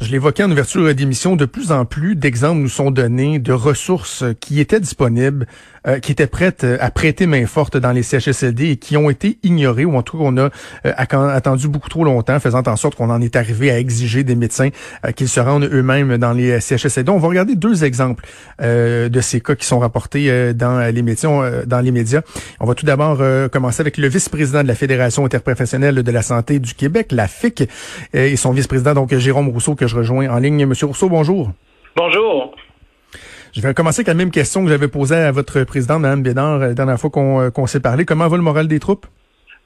Je l'évoquais en ouverture d'émission, de plus en plus d'exemples nous sont donnés de ressources qui étaient disponibles, euh, qui étaient prêtes euh, à prêter main forte dans les CHSLD et qui ont été ignorées ou en tout cas on a euh, attendu beaucoup trop longtemps, faisant en sorte qu'on en est arrivé à exiger des médecins qu'ils se rendent eux-mêmes dans les CHSLD. On va regarder deux exemples de ces cas qui sont rapportés dans les médias. On va tout d'abord commencer avec le vice-président de la Fédération interprofessionnelle de la santé du Québec, la FIC, et son vice-président, donc Jérôme Rousseau, je rejoins en ligne. Monsieur Rousseau, bonjour. Bonjour. Je vais commencer avec la même question que j'avais posée à votre présidente, Mme Bédard, la dernière fois euh, qu'on s'est parlé. Comment va le moral des troupes?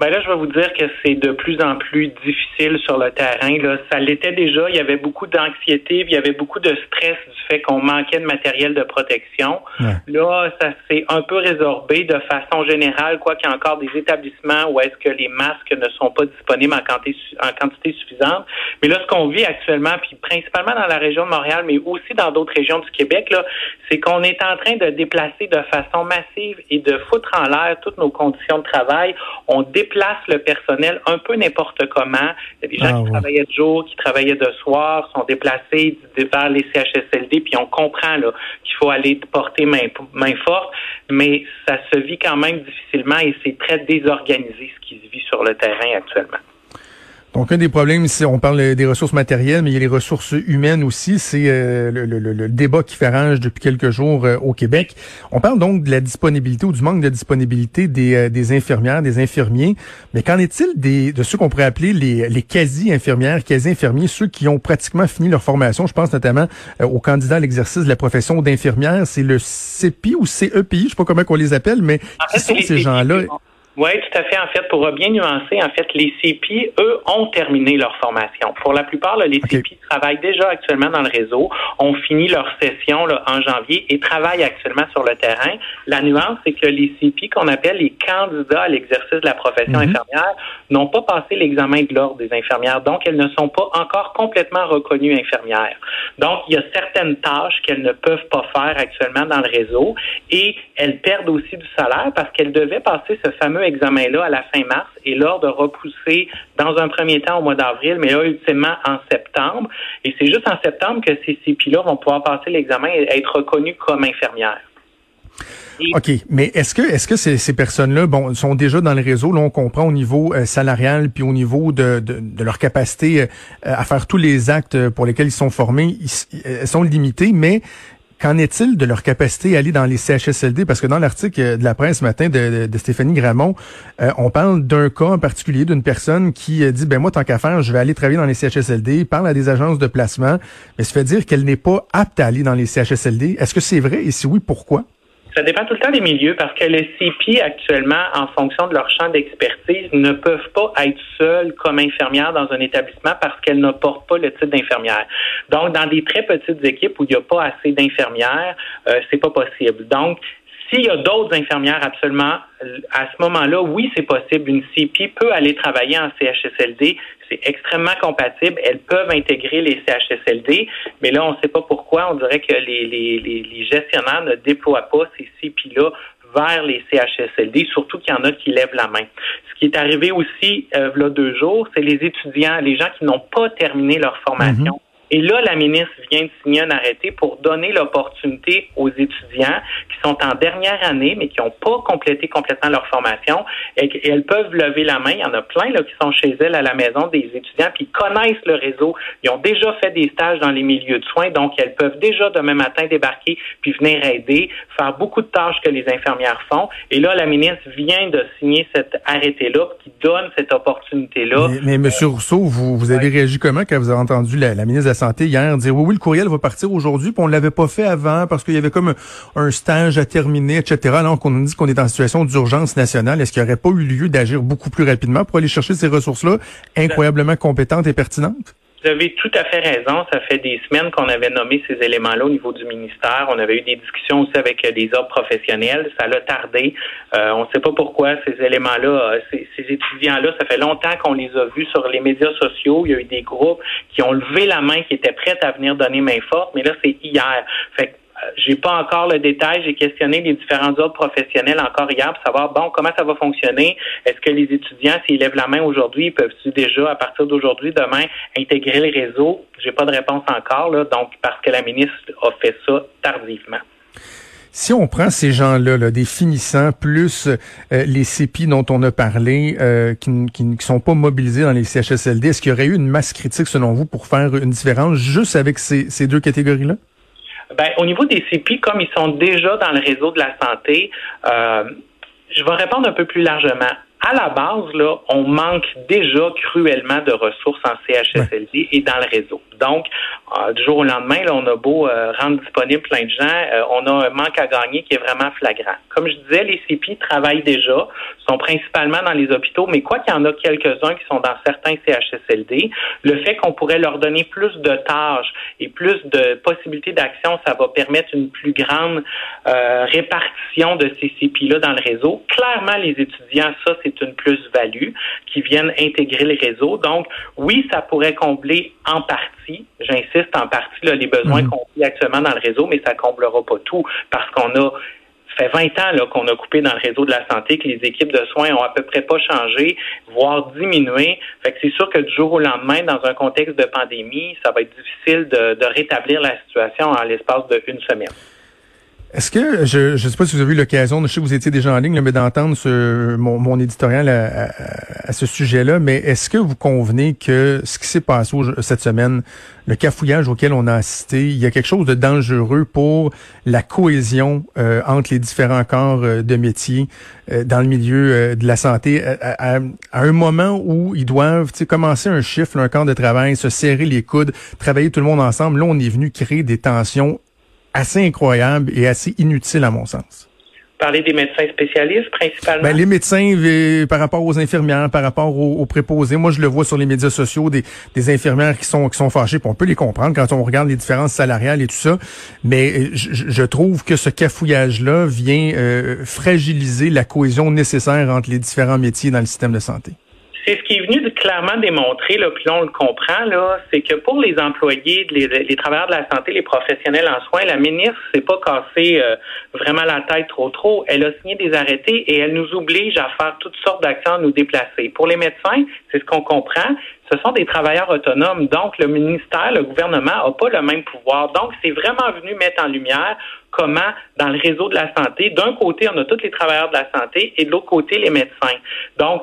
Ben là, je vais vous dire que c'est de plus en plus difficile sur le terrain. Là. Ça l'était déjà. Il y avait beaucoup d'anxiété, il y avait beaucoup de stress du fait qu'on manquait de matériel de protection. Là, ça s'est un peu résorbé de façon générale, quoi qu'il y a encore des établissements où est-ce que les masques ne sont pas disponibles en quantité, en quantité suffisante. Mais là, ce qu'on vit actuellement, puis principalement dans la région de Montréal, mais aussi dans d'autres régions du Québec, là, c'est qu'on est en train de déplacer de façon massive et de foutre en l'air toutes nos conditions de travail. On place le personnel un peu n'importe comment. Il y a des gens ah, qui travaillaient de jour, qui travaillaient de soir, sont déplacés vers les CHSLD, puis on comprend qu'il faut aller porter main, main forte, mais ça se vit quand même difficilement et c'est très désorganisé ce qui se vit sur le terrain actuellement. Donc, un des problèmes, si on parle des ressources matérielles, mais il y a les ressources humaines aussi, c'est euh, le, débat qui fait rage depuis quelques jours euh, au Québec. On parle donc de la disponibilité ou du manque de disponibilité des, euh, des infirmières, des infirmiers. Mais qu'en est-il des, de ceux qu'on pourrait appeler les, les quasi-infirmières, quasi-infirmiers, ceux qui ont pratiquement fini leur formation? Je pense notamment aux candidats à l'exercice de la profession d'infirmière. C'est le CEPI ou CEPI, je sais pas comment on les appelle, mais qui sont ces gens-là? Oui, tout à fait. En fait, pour bien nuancer, en fait, les CPI, eux, ont terminé leur formation. Pour la plupart, là, les CPI travaillent déjà actuellement dans le réseau, ont fini leur session là, en janvier et travaillent actuellement sur le terrain. La nuance, c'est que les CPI, qu'on appelle les candidats à l'exercice de la profession mhm. infirmière, n'ont pas passé l'examen de l'ordre des infirmières. Donc, elles ne sont pas encore complètement reconnues infirmières. Donc, il y a certaines tâches qu'elles ne peuvent pas faire actuellement dans le réseau et elles perdent aussi du salaire parce qu'elles devaient passer ce fameux examen-là à la fin mars et lors de repousser dans un premier temps au mois d'avril, mais là, ultimement en septembre. Et c'est juste en septembre que ces CPI-là vont pouvoir passer l'examen et être reconnus comme infirmières. OK, mais est-ce que est-ce que ces, personnes-là bon sont déjà dans le réseau? Là on comprend au niveau euh, salarial puis au niveau de, de, leur capacité euh, à faire tous les actes pour lesquels ils sont formés, ils sont limités mais Qu'en est-il de leur capacité à aller dans les CHSLD? Parce que dans l'article de la presse ce matin de, Stéphanie Gramont, euh, on parle d'un cas en particulier d'une personne qui euh, dit, ben moi, tant qu'à faire, je vais aller travailler dans les CHSLD, parle à des agences de placement, mais se fait dire qu'elle n'est pas apte à aller dans les CHSLD. Est-ce que c'est vrai? Et si oui, pourquoi? Ça dépend tout le temps des milieux parce que les CPI actuellement, en fonction de leur champ d'expertise, ne peuvent pas être seules comme infirmières dans un établissement parce qu'elles ne pas le titre d'infirmière. Donc, dans des très petites équipes où il n'y a pas assez d'infirmières, euh, c'est pas possible. Donc, s'il y a d'autres infirmières absolument, à ce moment-là, oui, c'est possible. Une CPI peut aller travailler en CHSLD. C'est extrêmement compatible. Elles peuvent intégrer les CHSLD, mais là, on ne sait pas pourquoi. On dirait que les, les, les, gestionnaires ne déploient pas ces CPI-là vers les CHSLD, surtout qu'il y en a qui lèvent la main. Ce qui est arrivé aussi, euh, là, deux jours, c'est les étudiants, les gens qui n'ont pas terminé leur formation. Mm-hmm. Et là, la ministre vient de signer un arrêté pour donner l'opportunité aux étudiants qui sont en dernière année, mais qui n'ont pas complété complètement leur formation, et, elles peuvent lever la main. Il y en a plein là, qui sont chez elles à la maison, des étudiants, puis connaissent le réseau. Ils ont déjà fait des stages dans les milieux de soins, donc elles peuvent déjà demain matin débarquer puis venir aider, faire beaucoup de tâches que les infirmières font. Et là, la ministre vient de signer cet arrêté-là qui donne cette opportunité-là. Mais, mais M. Rousseau, vous, vous avez réagi comment quand vous avez entendu la, la ministre de la Santé hier dire oui, oui, le courriel va partir aujourd'hui, puis on l'avait pas fait avant parce qu'il y avait comme un, stage à terminer, etc. Alors qu'on nous dit qu'on est en situation d'urgence nationale, est-ce qu'il n'y aurait pas eu lieu d'agir beaucoup plus rapidement pour aller chercher ces ressources-là incroyablement compétentes et pertinentes? Vous avez tout à fait raison. Ça fait des semaines qu'on avait nommé ces éléments-là au niveau du ministère. On avait eu des discussions aussi avec euh, des ordres professionnels. Ça l'a tardé. Euh, on ne sait pas pourquoi ces éléments-là, euh, ces, étudiants-là, ça fait longtemps qu'on les a vus sur les médias sociaux. Il y a eu des groupes qui ont levé la main, qui étaient prêts à venir donner main forte, mais là, c'est hier. Fait j'ai pas encore le détail. J'ai questionné les différents autres professionnels encore hier pour savoir bon comment ça va fonctionner? Est-ce que les étudiants s'ils lèvent la main aujourd'hui peuvent-ils déjà à partir d'aujourd'hui demain intégrer le réseau? J'ai pas de réponse encore là, donc parce que la ministre a fait ça tardivement. Si on prend ces gens-là, là, des finissants, plus euh, les CEPI dont on a parlé, euh, qui ne sont pas mobilisés dans les CHSLD, est-ce qu'il y aurait eu une masse critique, selon vous, pour faire une différence juste avec ces, ces deux catégories-là? Ben, au niveau des CEPI, comme ils sont déjà dans le réseau de la santé, euh, je vais répondre un peu plus largement à la base, là, on manque déjà cruellement de ressources en CHSLD et dans le réseau. Donc, euh, du jour au lendemain, là, on a beau euh, rendre disponible plein de gens, euh, on a un manque à gagner qui est vraiment flagrant. Comme je disais, les CPI travaillent déjà, sont principalement dans les hôpitaux, mais quoi qu'il y en a quelques-uns qui sont dans certains CHSLD, le fait qu'on pourrait leur donner plus de tâches et plus de possibilités d'action, ça va permettre une plus grande répartition de ces CPI-là dans le réseau. Clairement, les étudiants, ça, c'est une plus-value qui viennent intégrer le réseau. Donc, oui, ça pourrait combler en partie, j'insiste en partie, là, les besoins mhm. qu'on vit actuellement dans le réseau, mais ça comblera pas tout parce qu'on a fait 20 ans qu'on a coupé dans le réseau de la santé, que les équipes de soins ont à peu près pas changé, voire diminué. Fait que c'est sûr que du jour au lendemain, dans un contexte de pandémie, ça va être difficile de, de rétablir la situation en l'espace d'une semaine. Est-ce que, je ne sais pas si vous avez eu l'occasion, je sais que vous étiez déjà en ligne, mais d'entendre mon, mon éditorial à, ce sujet-là, mais est-ce que vous convenez que ce qui s'est passé cette semaine, le cafouillage auquel on a assisté, il y a quelque chose de dangereux pour la cohésion euh, entre les différents corps euh, de métier euh, dans le milieu de la santé, à, un moment où ils doivent commencer un chiffre, un camp de travail, se serrer les coudes, travailler tout le monde ensemble, là on est venu créer des tensions assez incroyable et assez inutile à mon sens. Parler des médecins spécialistes principalement? Ben, les médecins euh, par rapport aux infirmières, par rapport aux, préposés. Moi, je le vois sur les médias sociaux, des, des infirmières qui sont qui sont fâchées. on peut les comprendre quand on regarde les différences salariales et tout ça. Mais euh, je, trouve que ce cafouillage-là vient euh, fragiliser la cohésion nécessaire entre les différents métiers dans le système de santé. C'est ce qui est venu clairement démontrer, là, puis là, on le comprend, là, c'est que pour les employés, les, travailleurs de la santé, les professionnels en soins, la ministre s'est pas cassé euh, vraiment la tête trop trop. Elle a signé des arrêtés et elle nous oblige à faire toutes sortes d'actions, à nous déplacer. Pour les médecins, c'est ce qu'on comprend. Ce sont des travailleurs autonomes, donc le ministère, le gouvernement n'a pas le même pouvoir. Donc, c'est vraiment venu mettre en lumière comment, dans le réseau de la santé, d'un côté, on a tous les travailleurs de la santé et de l'autre côté, les médecins. Donc,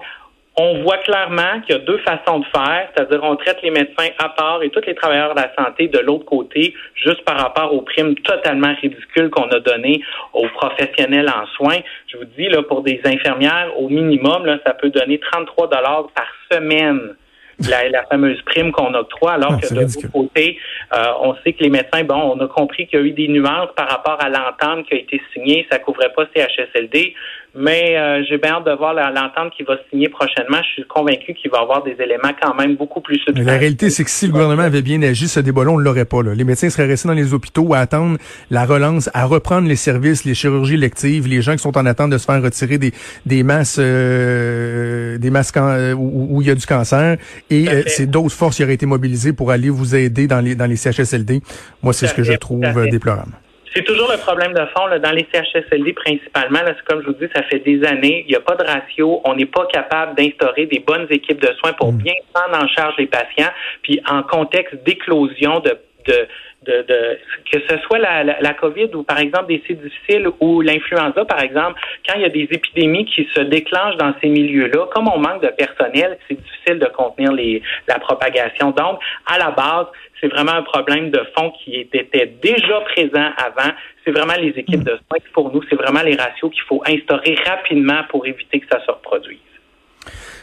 on voit clairement qu'il y a deux façons de faire, c'est-à-dire on traite les médecins à part et tous les travailleurs de la santé de l'autre côté, juste par rapport aux primes totalement ridicules qu'on a données aux professionnels en soins. Je vous dis, là, pour des infirmières, au minimum, là, ça peut donner 33 dollars par semaine. La, fameuse prime qu'on octroie, alors ah, que de l'autre côté, euh, on sait que les médecins, bon, on a compris qu'il y a eu des nuances par rapport à l'entente qui a été signée, ça couvrait pas CHSLD, mais euh, j'ai bien hâte de voir l'entente qui va signer prochainement. Je suis convaincu qu'il va y avoir des éléments quand même beaucoup plus substantiels. La réalité, c'est que si le gouvernement avait bien agi, ce débat-là, on l'aurait pas. Là. Les médecins seraient restés dans les hôpitaux à attendre la relance, à reprendre les services, les chirurgies électives, les gens qui sont en attente de se faire retirer des, des masses, euh, des masses euh, où, il y a du cancer. Et c'est d'autres forces qui auraient été mobilisées pour aller vous aider dans les, dans les CHSLD. Moi, c'est ce que je trouve déplorable. C'est toujours le problème de fond là, dans les CHSLD principalement. Là, comme je vous dis, ça fait des années. Il n'y a pas de ratio. On n'est pas capable d'instaurer des bonnes équipes de soins pour mm. bien prendre en charge les patients. Puis en contexte d'éclosion de, de de, de, que ce soit la, la, COVID ou par exemple des sites difficiles ou l'influenza, par exemple, quand il y a des épidémies qui se déclenchent dans ces milieux-là, comme on manque de personnel, c'est difficile de contenir les, la propagation. Donc, à la base, c'est vraiment un problème de fond qui était déjà présent avant. C'est vraiment les équipes de soins pour nous, c'est vraiment les ratios qu'il faut instaurer rapidement pour éviter que ça se reproduise.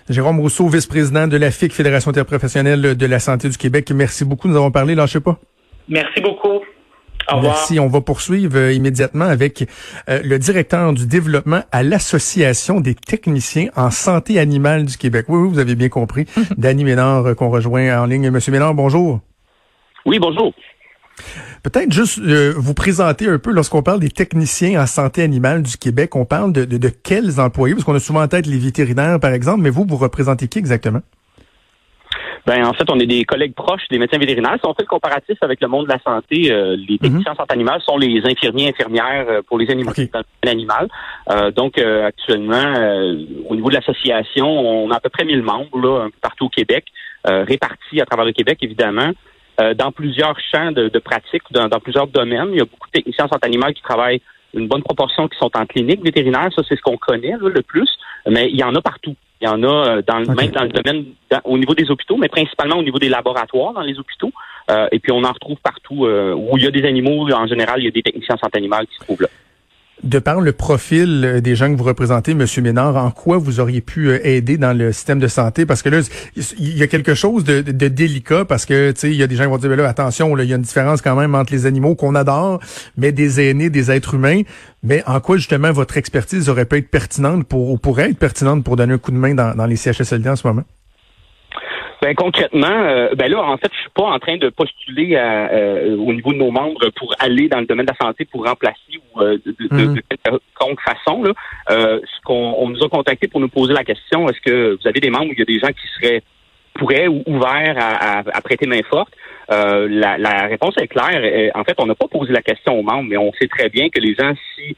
Jérôme Rousseau, vice-président de la FIC, Fédération interprofessionnelle de la santé du Québec. Merci beaucoup. Nous avons parlé, lâchez pas. Merci beaucoup. Au revoir. Merci. On va poursuivre euh, immédiatement avec euh, le directeur du développement à l'Association des techniciens en santé animale du Québec. Oui, oui vous avez bien compris. Danny Ménard euh, qu'on rejoint en ligne. Monsieur Ménard, bonjour. Oui, bonjour. Peut-être juste vous présenter un peu, lorsqu'on parle des techniciens en santé animale du Québec, on parle de, de, de quels employés? Parce qu'on a souvent en tête les vétérinaires, par exemple, mais vous, vous représentez qui exactement? Ben en fait, on est des collègues proches des médecins vétérinaires. Si on fait le comparatif avec le monde de la santé, euh, les techniciens en santé animale sont les infirmiers infirmières euh, pour les animaux okay. animal. Euh, donc actuellement, au niveau de l'association, on a à peu près 1000 membres là, partout au Québec, répartis à travers le Québec évidemment. dans plusieurs champs de, de pratique, dans, dans, plusieurs domaines. Il y a beaucoup de techniciens en santé animale qui travaillent une bonne proportion qui sont en clinique vétérinaire, ça c'est ce qu'on connaît là, le plus, mais il y en a partout. Il y en a euh, dans le, même dans le domaine, au niveau des hôpitaux, mais principalement au niveau des laboratoires dans les hôpitaux. Euh, et puis on en retrouve partout euh, où il y a des animaux. En général, il y a des techniciens en santé animale qui se trouvent là. De par le profil euh, des gens que vous représentez, M. Ménard, en quoi vous auriez pu euh, aider dans le système de santé? Parce que là, il y a quelque chose de, délicat parce que, tu sais, il y a des gens qui vont dire, ben là, attention, il y a une différence quand même entre les animaux qu'on adore, mais des aînés, des êtres humains. Mais en quoi, justement, votre expertise aurait pu être pertinente pour, ou pourrait être pertinente pour donner un coup de main dans, dans les CHSLD en ce moment? Ben concrètement, euh, ben là, en fait, je suis pas en train de postuler euh, au niveau de nos membres pour aller dans le domaine de la santé pour remplacer ou euh, de, de, de, mhm. quelque façon. Là, ce qu'on on nous a contacté pour nous poser la question, est-ce que vous avez des membres où il y a des gens qui seraient pourraient ou ouverts à, à, prêter main forte? La, la, réponse est claire. En fait, on n'a pas posé la question aux membres, mais on sait très bien que les gens, si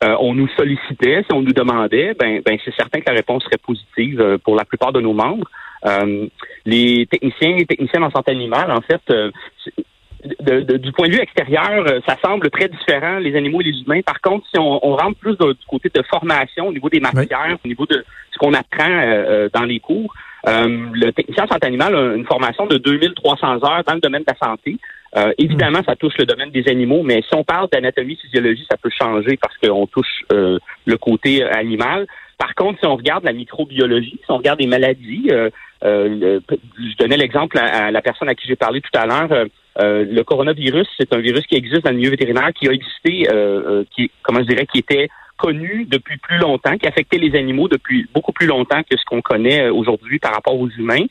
on nous sollicitait, si on nous demandait, ben, ben c'est certain que la réponse serait positive pour la plupart de nos membres. Euh, les techniciens et techniciennes en santé animale, en fait, euh, du point de vue extérieur, euh, ça semble très différent, les animaux et les humains. Par contre, si on, rentre plus du côté de formation, au niveau des matières, au niveau de ce qu'on apprend dans les cours, le technicien en santé animale a une formation de 2300 heures dans le domaine de la santé. évidemment, ça touche le domaine des animaux, mais si on parle d'anatomie, physiologie, ça peut changer parce qu'on touche le côté animal. Par contre, si on regarde la microbiologie, si on regarde les maladies, euh, je donnais l'exemple à, la personne à qui j'ai parlé tout à l'heure. Euh, euh, le coronavirus, c'est un virus qui existe dans le milieu vétérinaire, qui a existé, qui, comment je dirais, qui était connu depuis plus longtemps, qui affectait les animaux depuis beaucoup plus longtemps que ce qu'on connaît aujourd'hui par rapport aux humains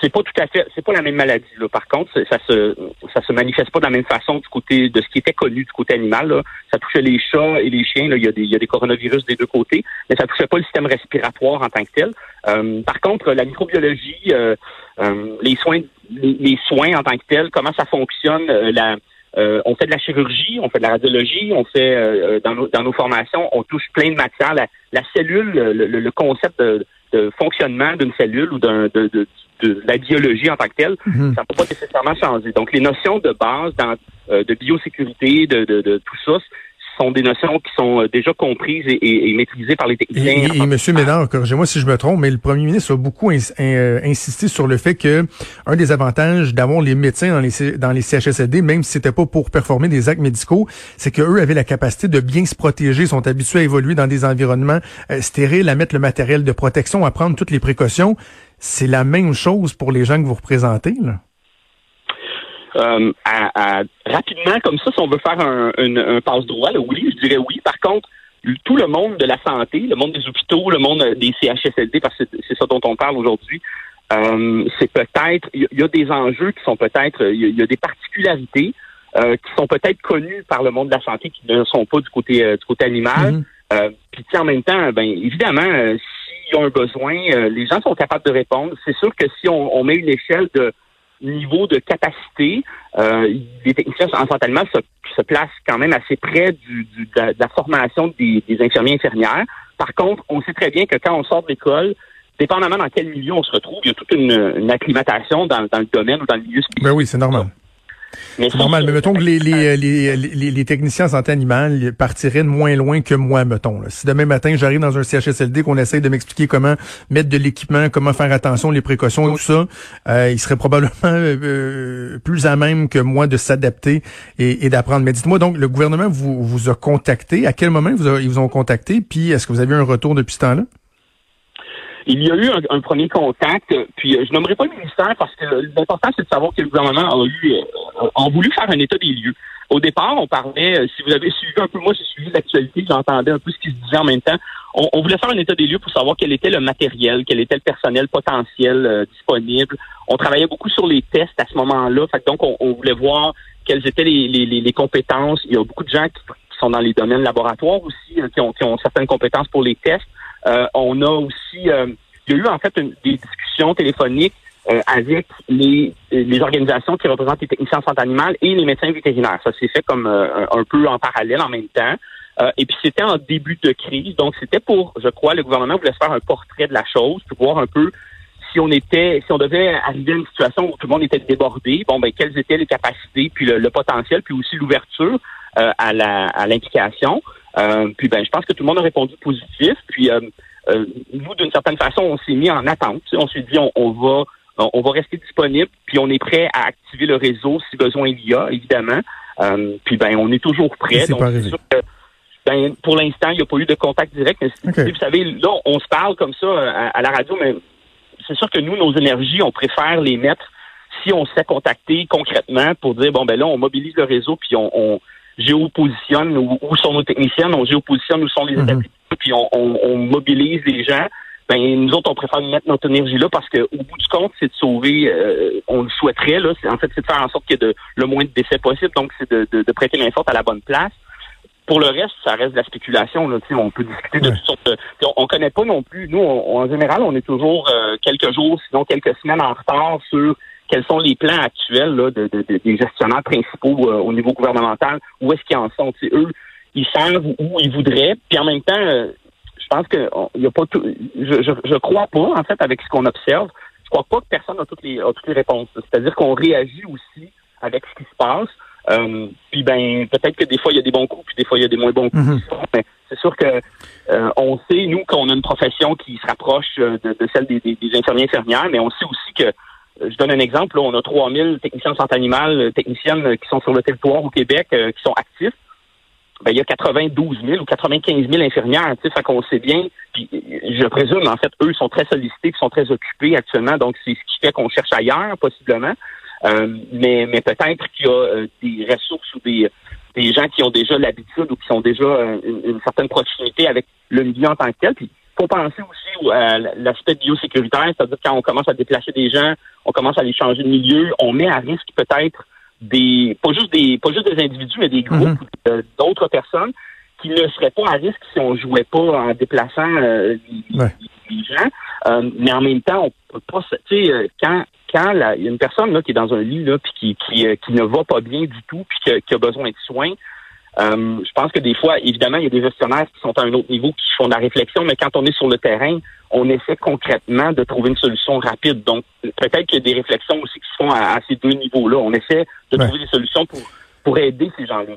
c'est pas tout à fait, c'est pas la même maladie. Là. Par contre, ça se, ça se manifeste pas de la même façon du côté de ce qui était connu du côté animal. Là. Ça touchait les chats et les chiens. Là. Il, y a des, il y a des coronavirus des deux côtés, mais ça touchait pas le système respiratoire en tant que tel. Euh, par contre, la microbiologie, euh, euh, les soins, les, soins en tant que tel, comment ça fonctionne, la on fait de la chirurgie, on fait de la radiologie, on fait dans, nos, dans nos formations, on touche plein de matières. La, la cellule, le, le, concept de, de fonctionnement d'une cellule ou d'un de, de, de, la biologie en tant que telle, mhm. ça ne peut pas nécessairement changer. Donc, les notions de base dans, euh, de biosécurité, de, de, de tout ça, sont des notions qui sont euh, déjà comprises et, et, maîtrisées par les techniciens. Et, et, et M. Ménard, corrigez-moi si je me trompe, mais le premier ministre a beaucoup euh, insisté sur le fait que un des avantages d'avoir les médecins dans les, dans les CHSLD, même si c'était pas pour performer des actes médicaux, c'est qu'eux avaient la capacité de bien se protéger, sont habitués à évoluer dans des environnements euh, stériles, à mettre le matériel de protection, à prendre toutes les précautions. C'est la même chose pour les gens que vous représentez, là. Euh, à, rapidement comme ça, si on veut faire un, un, passe-droit, oui, je dirais oui. Par contre, tout le monde de la santé, le monde des hôpitaux, le monde des CHSLD, parce que c'est ça dont on parle aujourd'hui, euh, c'est peut-être, il y, a des enjeux qui sont peut-être, il y, a des particularités euh, qui sont peut-être connues par le monde de la santé qui ne sont pas du côté du côté animal. Mm-hmm. puis en même temps, ben évidemment, s'il y a un besoin, les gens sont capables de répondre. C'est sûr que si on, on met une échelle de niveau de capacité, euh, les techniciens en animale se, se, placent quand même assez près du, du, de, la, formation des, des infirmiers infirmières. Par contre, on sait très bien que quand on sort de l'école, dépendamment dans quel milieu on se retrouve, il y a toute une, une acclimatation dans, dans, le domaine ou dans le milieu spécifique. Ben oui, c'est normal. C'est normal, mais mettons que les, les, les, les, techniciens en santé animale partiraient de moins loin que moi, mettons. Si demain matin, j'arrive dans un CHSLD qu'on essaye de m'expliquer comment mettre de l'équipement, comment faire attention, les précautions, tout ça, euh, ils seraient probablement euh, plus à même que moi de s'adapter et, d'apprendre. Mais dites-moi donc, le gouvernement vous, vous a contacté? À quel moment vous ils vous ont contacté? Puis est-ce que vous avez eu un retour depuis ce temps-là? Il y a eu un, premier contact, puis euh, je nommerai pas le ministère parce que l'important c'est de savoir que le gouvernement a eu euh, a voulu faire un état des lieux. Au départ, on parlait, euh, si vous avez suivi un peu, moi j'ai suivi l'actualité, j'entendais un peu ce qui se disait en même temps. On, voulait faire un état des lieux pour savoir quel était le matériel, quel était le personnel potentiel disponible. On travaillait beaucoup sur les tests à ce moment-là, fait donc on, voulait voir quelles étaient les, compétences. Il y a beaucoup de gens qui, sont dans les domaines laboratoires aussi, ont, qui ont certaines compétences pour les tests. Euh, on a aussi, euh, il y a eu en fait des discussions téléphoniques avec les, les organisations qui représentent les techniciens en santé animale et les médecins vétérinaires. Ça s'est fait comme un peu en parallèle en même temps. et puis c'était en début de crise, donc c'était pour, je crois, le gouvernement voulait se faire un portrait de la chose, pour voir un peu si on était, si on devait arriver à une situation où tout le monde était débordé, bon ben quelles étaient les capacités, puis le, potentiel, puis aussi l'ouverture euh, à la à l'implication. Euh, puis ben je pense que tout le monde a répondu positif. Puis euh, nous, d'une certaine façon, on s'est mis en attente. On s'est dit on, va on va rester disponible, puis on est prêt à activer le réseau si besoin il y a, évidemment. puis ben on est toujours prêt. Donc, sûr que, ben, pour l'instant, il n'y a pas eu de contact direct. Mais vous savez, là, on se parle comme ça à la radio, mais c'est sûr que nous, nos énergies, on préfère les mettre si on s'est contacté concrètement pour dire bon ben là, on mobilise le réseau puis on, on géopositionne où, où, sont nos techniciens, on géopositionne où sont les mm puis on, on, mobilise les gens. Ben nous autres, on préfère mettre notre énergie là parce qu'au bout du compte, c'est de sauver. Euh, on le souhaiterait là. En fait, c'est de faire en sorte qu'il y ait de, le moins de décès possible. Donc, c'est de, de, de prêter main forte à la bonne place. Pour le reste, ça reste de la spéculation. Là, on peut discuter de toutes sortes de... On, connaît pas non plus. Nous, en général, on est toujours euh, quelques jours, sinon quelques semaines en retard sur quels sont les plans actuels là, de, des gestionnaires principaux euh, au niveau gouvernemental. Où est-ce qu'ils en sont? eux, ils savent où ils voudraient. Puis en même temps, euh, je pense que il y a pas tout. Je, je, je, crois pas, en fait, avec ce qu'on observe, je crois pas que personne a toutes les, a toutes les réponses. C'est-à-dire qu'on réagit aussi avec ce qui se passe. Euh, puis ben peut-être que des fois il y a des bons coups, puis des fois il y a des moins bons coups. Mhm. Mais c'est sûr que euh, on sait nous qu'on a une profession qui se rapproche euh, de, celle des, des, infirmiers infirmières, mais on sait aussi que je donne un exemple, là, on a 3000 techniciens de santé animale, techniciennes qui sont sur le territoire au Québec, qui sont actifs. Ben, il y a 92 000 ou 95 000 infirmières, tu sais, fait qu'on sait bien. Puis, je présume, en fait, eux sont très sollicités, ils sont très occupés actuellement, donc c'est ce qui fait qu'on cherche ailleurs, possiblement. Euh, mais mais peut-être qu'il y a euh, des ressources ou des, des gens qui ont déjà l'habitude ou qui ont déjà euh, une, certaine proximité avec le milieu en tant que tel. Puis faut penser aussi à l'aspect biosécuritaire, c'est-à-dire quand on commence à déplacer des gens, on commence à les changer de milieu, on met à risque peut-être des pas juste des pas juste des individus, mais des groupes mm-hmm. d'autres personnes qui ne seraient pas à risque si on jouait pas en déplaçant les, gens. mais en même temps, on peut pas, tu sais, quand quand il y a une personne là, qui est dans un lit là, puis qui, qui, euh, qui ne va pas bien du tout, puis qui, a besoin de soins, euh, je pense que des fois, évidemment, il y a des gestionnaires qui sont à un autre niveau, qui font de la réflexion, mais quand on est sur le terrain, on essaie concrètement de trouver une solution rapide. Donc, peut-être qu'il y a des réflexions aussi qui se font à, ces deux niveaux-là. On essaie de trouver des solutions pour, pour aider ces gens-là.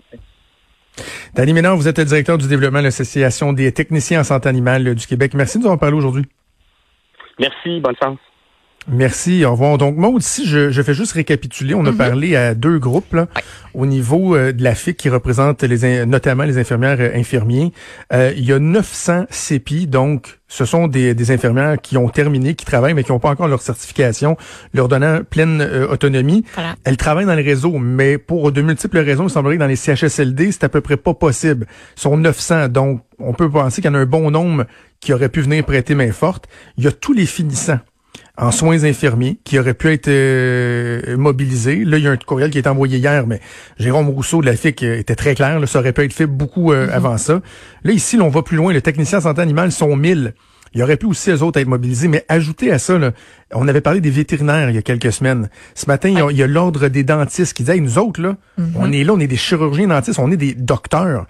Danny Ménard, vous êtes le directeur du développement de l'Association des techniciens en santé animale du Québec. Merci de nous en parler aujourd'hui. Merci, bonne chance. Merci, au revoir. Donc, moi aussi, je, je fais juste récapituler. On a mhm. parlé à deux groupes là, au niveau euh, de la FIC qui représente les, notamment les infirmières euh, infirmiers. Euh, il y a 900 CPI, donc ce sont des, des, infirmières qui ont terminé, qui travaillent, mais qui n'ont pas encore leur certification, leur donnant pleine autonomie. Elles travaillent dans le réseau, mais pour de multiples raisons, il semblerait que dans les CHSLD, c'est à peu près pas possible. Ils sont 900, donc on peut penser qu'il y en a un bon nombre qui auraient pu venir prêter main forte. Il y a tous les finissants en soins infirmiers qui auraient pu être euh, mobilisés. Là, il y a un courriel qui est envoyé hier, mais Jérôme Rousseau de la FIC euh, était très clair. Là, ça aurait pu être fait beaucoup euh, mm-hmm. avant ça. Là, ici, on va plus loin. Les techniciens en santé animale sont 1000. Il y aurait pu aussi eux autres être mobilisés, mais ajouter à ça, là, on avait parlé des vétérinaires il y a quelques semaines. Ce matin, il y a, l'ordre des dentistes qui disait, nous autres, là, mm-hmm. on est là, on est des chirurgiens dentistes, on est des docteurs.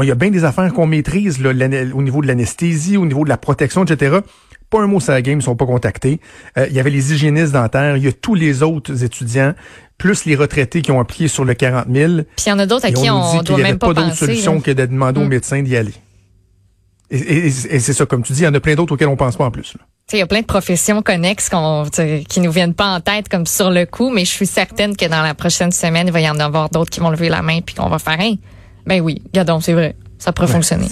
Il y a bien des affaires qu'on maîtrise là, au niveau de l'anesthésie, au niveau de la protection, etc pas un mot sur la game, ils sont pas contactés. Euh, il y avait les hygiénistes dentaires, il y a tous les autres étudiants, plus les retraités qui ont appliqué sur le 40 000. Puis il y en a d'autres à qui on, on doit même pas, pas d'autre solution que de demander aux mm. médecins d'y aller. Et, c'est ça, comme tu dis, il y en a plein d'autres auxquels on pense pas en plus. Il y a plein de professions connexes qu'on, qui nous viennent pas en tête comme sur le coup, mais je suis certaine que dans la prochaine semaine, il va y en avoir d'autres qui vont lever la main puis qu'on va faire un. Ben oui, regardons, c'est vrai, ça pourrait fonctionner.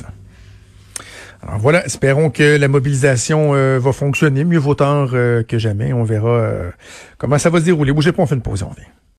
Alors voilà, espérons que la mobilisation euh, va fonctionner. Mieux vaut tard euh, que jamais. On verra euh, comment ça va se dérouler. Bougez pas, on fait une pause, on vient.